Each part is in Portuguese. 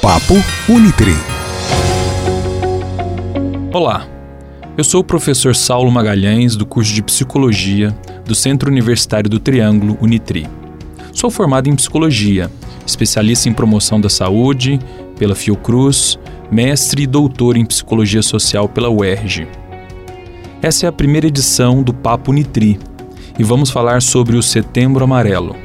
Papo Unitri. Olá, eu sou o professor Saulo Magalhães, do curso de Psicologia do Centro Universitário do Triângulo Unitri. Sou formado em Psicologia, especialista em promoção da saúde pela Fiocruz, mestre e doutor em Psicologia Social pela UERJ. Essa é a primeira edição do Papo Unitri e vamos falar sobre o Setembro Amarelo.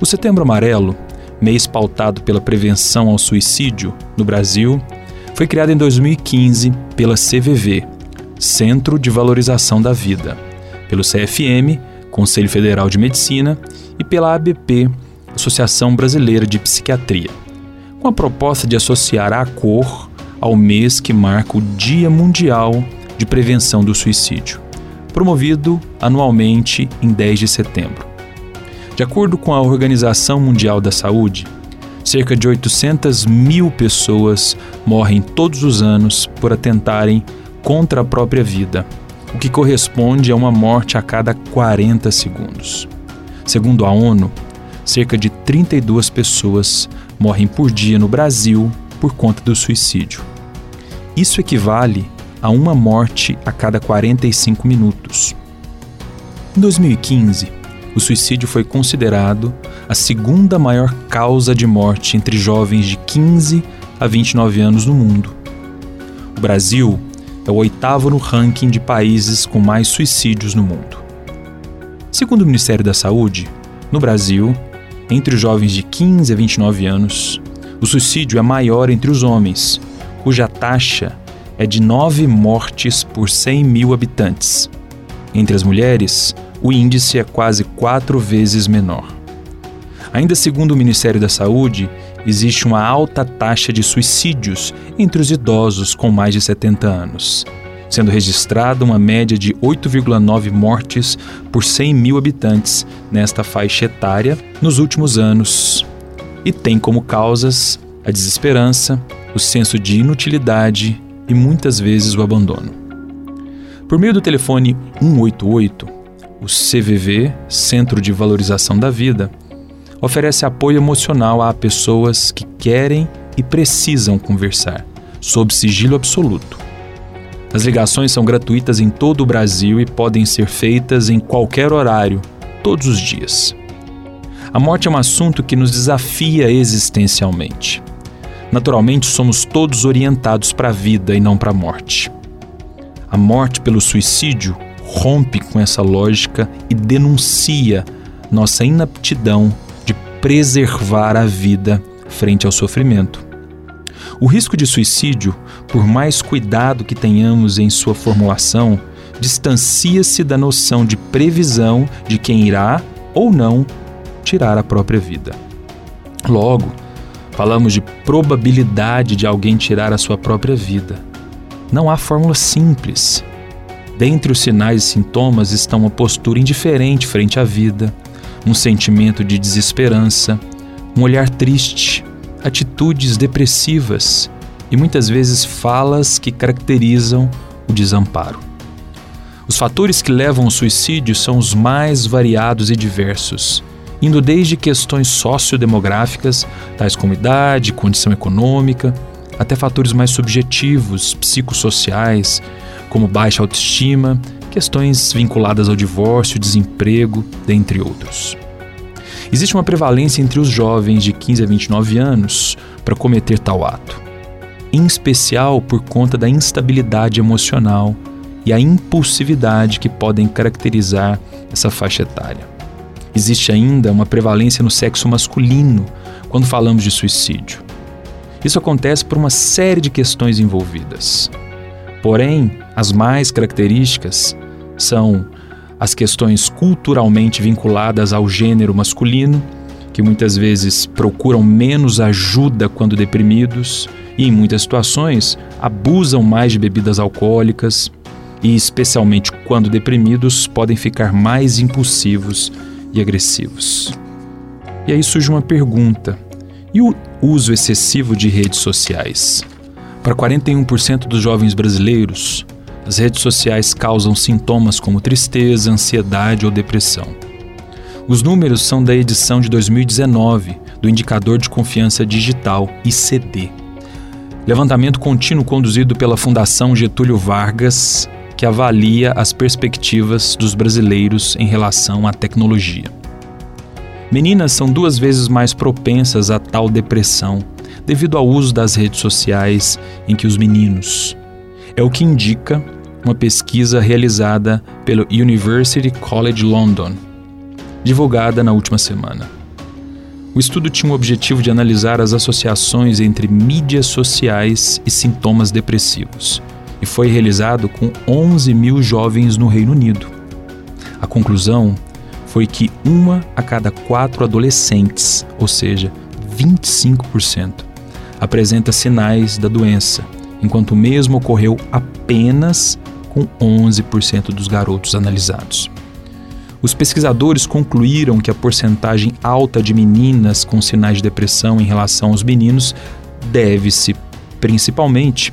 O Setembro Amarelo, mês pautado pela prevenção ao suicídio no Brasil, foi criado em 2015 pela CVV, Centro de Valorização da Vida, pelo CFM, Conselho Federal de Medicina, e pela ABP, Associação Brasileira de Psiquiatria, com a proposta de associar a cor ao mês que marca o Dia Mundial de Prevenção do Suicídio, promovido anualmente em 10 de setembro. De acordo com a Organização Mundial da Saúde, cerca de 800 mil pessoas morrem todos os anos por atentarem contra a própria vida, o que corresponde a uma morte a cada 40 segundos. Segundo a ONU, cerca de 32 pessoas morrem por dia no Brasil por conta do suicídio. Isso equivale a uma morte a cada 45 minutos. Em 2015, o suicídio foi considerado a segunda maior causa de morte entre jovens de 15 a 29 anos no mundo. O Brasil é o oitavo no ranking de países com mais suicídios no mundo. Segundo o Ministério da Saúde, no Brasil, entre os jovens de 15 a 29 anos, o suicídio é maior entre os homens, cuja taxa é de 9 mortes por 100 mil habitantes. Entre as mulheres, o índice é quase quatro vezes menor. Ainda segundo o Ministério da Saúde, existe uma alta taxa de suicídios entre os idosos com mais de 70 anos, sendo registrada uma média de 8,9 mortes por 100 mil habitantes nesta faixa etária nos últimos anos, e tem como causas a desesperança, o senso de inutilidade e muitas vezes o abandono. Por meio do telefone 188, o CVV, Centro de Valorização da Vida, oferece apoio emocional a pessoas que querem e precisam conversar, sob sigilo absoluto. As ligações são gratuitas em todo o Brasil e podem ser feitas em qualquer horário, todos os dias. A morte é um assunto que nos desafia existencialmente. Naturalmente, somos todos orientados para a vida e não para a morte. A morte pelo suicídio rompe com essa lógica e denuncia nossa inaptidão de preservar a vida frente ao sofrimento. O risco de suicídio, por mais cuidado que tenhamos em sua formulação, distancia-se da noção de previsão de quem irá ou não tirar a própria vida. Logo, falamos de probabilidade de alguém tirar a sua própria vida. Não há fórmula simples. Dentre os sinais e sintomas estão uma postura indiferente frente à vida, um sentimento de desesperança, um olhar triste, atitudes depressivas e muitas vezes falas que caracterizam o desamparo. Os fatores que levam ao suicídio são os mais variados e diversos, indo desde questões sociodemográficas, tais como idade, condição econômica, até fatores mais subjetivos, psicossociais, como baixa autoestima, questões vinculadas ao divórcio, desemprego, dentre outros. Existe uma prevalência entre os jovens de 15 a 29 anos para cometer tal ato, em especial por conta da instabilidade emocional e a impulsividade que podem caracterizar essa faixa etária. Existe ainda uma prevalência no sexo masculino quando falamos de suicídio. Isso acontece por uma série de questões envolvidas. Porém, as mais características são as questões culturalmente vinculadas ao gênero masculino, que muitas vezes procuram menos ajuda quando deprimidos e, em muitas situações, abusam mais de bebidas alcoólicas e, especialmente quando deprimidos, podem ficar mais impulsivos e agressivos. E aí surge uma pergunta: e o uso excessivo de redes sociais? Para 41% dos jovens brasileiros, as redes sociais causam sintomas como tristeza, ansiedade ou depressão. Os números são da edição de 2019 do Indicador de Confiança Digital, ICD. Levantamento contínuo conduzido pela Fundação Getúlio Vargas, que avalia as perspectivas dos brasileiros em relação à tecnologia. Meninas são duas vezes mais propensas a tal depressão devido ao uso das redes sociais em que os meninos. É o que indica uma pesquisa realizada pelo University College London, divulgada na última semana. O estudo tinha o objetivo de analisar as associações entre mídias sociais e sintomas depressivos, e foi realizado com 11 mil jovens no Reino Unido. A conclusão foi que uma a cada quatro adolescentes, ou seja, 25%, apresenta sinais da doença, enquanto o mesmo ocorreu apenas com 11% dos garotos analisados. Os pesquisadores concluíram que a porcentagem alta de meninas com sinais de depressão em relação aos meninos deve-se principalmente,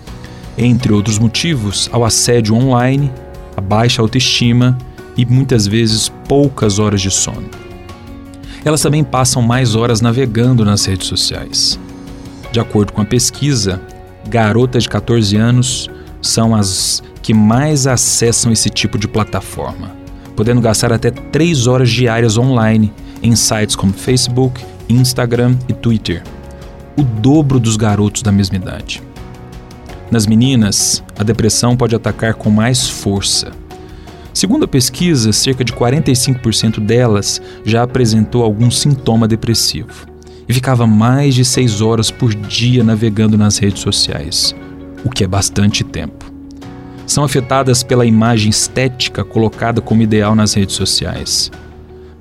entre outros motivos, ao assédio online, a baixa autoestima e muitas vezes poucas horas de sono. Elas também passam mais horas navegando nas redes sociais. De acordo com a pesquisa, garotas de 14 anos são as que mais acessam esse tipo de plataforma, podendo gastar até 3 horas diárias online em sites como Facebook, Instagram e Twitter, o dobro dos garotos da mesma idade. Nas meninas, a depressão pode atacar com mais força. Segundo a pesquisa, cerca de 45% delas já apresentou algum sintoma depressivo e ficava mais de 6 horas por dia navegando nas redes sociais, o que é bastante tempo são afetadas pela imagem estética colocada como ideal nas redes sociais.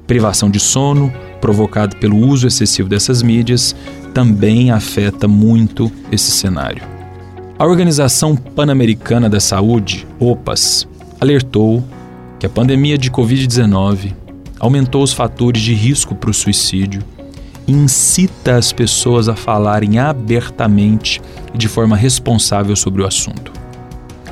Privação de sono, provocado pelo uso excessivo dessas mídias, também afeta muito esse cenário. A Organização Pan-Americana da Saúde, OPAS, alertou que a pandemia de Covid-19 aumentou os fatores de risco para o suicídio incita as pessoas a falarem abertamente e de forma responsável sobre o assunto.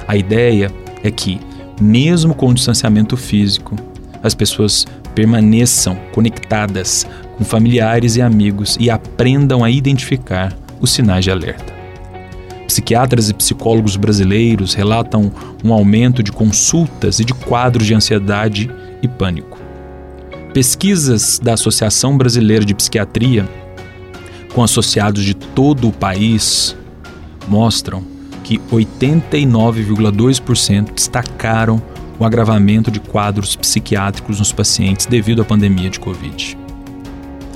A ideia é que, mesmo com o distanciamento físico, as pessoas permaneçam conectadas com familiares e amigos e aprendam a identificar os sinais de alerta. Psiquiatras e psicólogos brasileiros relatam um aumento de consultas e de quadros de ansiedade e pânico. Pesquisas da Associação Brasileira de Psiquiatria, com associados de todo o país, mostram que 89,2% destacaram o agravamento de quadros psiquiátricos nos pacientes devido à pandemia de Covid.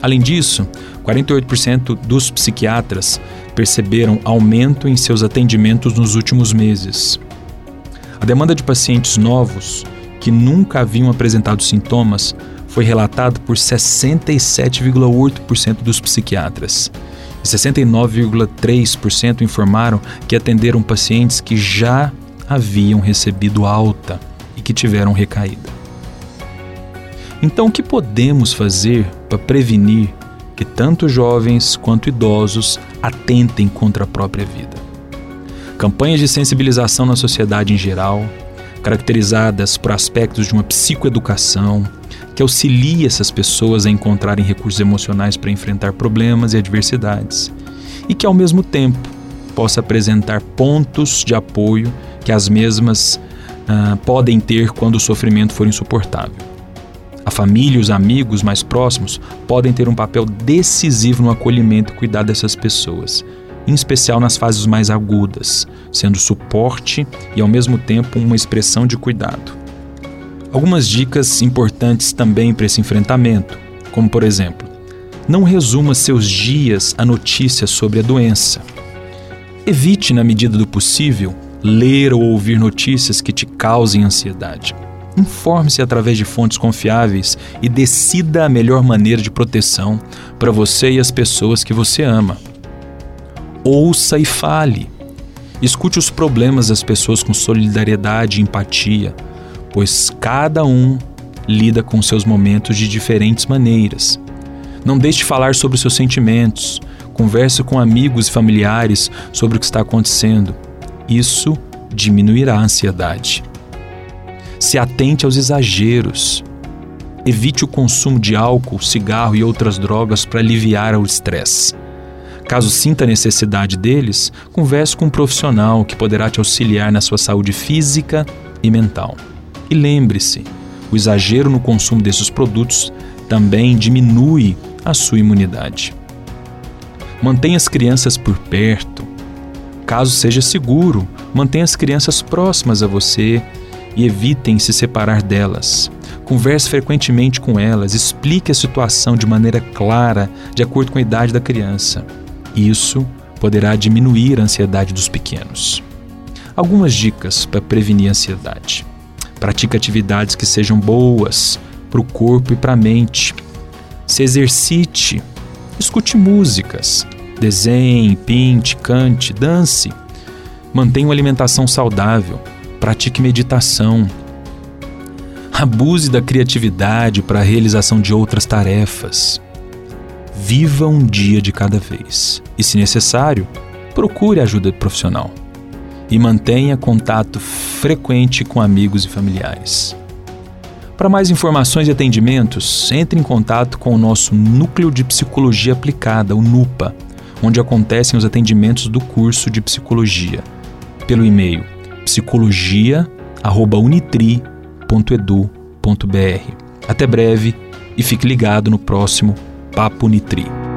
Além disso, 48% dos psiquiatras perceberam aumento em seus atendimentos nos últimos meses. A demanda de pacientes novos que nunca haviam apresentado sintomas foi relatada por 67,8% dos psiquiatras e 69,3% informaram que atenderam pacientes que já haviam recebido alta e que tiveram recaída. Então, o que podemos fazer para prevenir que tanto jovens quanto idosos atentem contra a própria vida? Campanhas de sensibilização na sociedade em geral, caracterizadas por aspectos de uma psicoeducação, que auxilie essas pessoas a encontrarem recursos emocionais para enfrentar problemas e adversidades, e que ao mesmo tempo possa apresentar pontos de apoio que as mesmas uh, podem ter quando o sofrimento for insuportável. A família e os amigos mais próximos podem ter um papel decisivo no acolhimento e cuidar dessas pessoas, em especial nas fases mais agudas, sendo suporte e ao mesmo tempo uma expressão de cuidado. Algumas dicas importantes também para esse enfrentamento, como por exemplo, não resuma seus dias a notícias sobre a doença. Evite, na medida do possível, ler ou ouvir notícias que te causem ansiedade. Informe-se através de fontes confiáveis e decida a melhor maneira de proteção para você e as pessoas que você ama. Ouça e fale. Escute os problemas das pessoas com solidariedade e empatia pois cada um lida com seus momentos de diferentes maneiras. Não deixe de falar sobre seus sentimentos, converse com amigos e familiares sobre o que está acontecendo. Isso diminuirá a ansiedade. Se atente aos exageros. Evite o consumo de álcool, cigarro e outras drogas para aliviar o estresse. Caso sinta necessidade deles, converse com um profissional que poderá te auxiliar na sua saúde física e mental. E lembre-se, o exagero no consumo desses produtos também diminui a sua imunidade. Mantenha as crianças por perto. Caso seja seguro, mantenha as crianças próximas a você e evitem se separar delas. Converse frequentemente com elas, explique a situação de maneira clara, de acordo com a idade da criança. Isso poderá diminuir a ansiedade dos pequenos. Algumas dicas para prevenir a ansiedade. Pratique atividades que sejam boas para o corpo e para a mente. Se exercite, escute músicas, desenhe, pinte, cante, dance. Mantenha uma alimentação saudável, pratique meditação. Abuse da criatividade para a realização de outras tarefas. Viva um dia de cada vez e, se necessário, procure ajuda profissional. E mantenha contato frequente com amigos e familiares. Para mais informações e atendimentos, entre em contato com o nosso Núcleo de Psicologia Aplicada, o NUPA, onde acontecem os atendimentos do curso de psicologia, pelo e-mail psicologia@unitri.edu.br. Até breve e fique ligado no próximo Papo Nitri.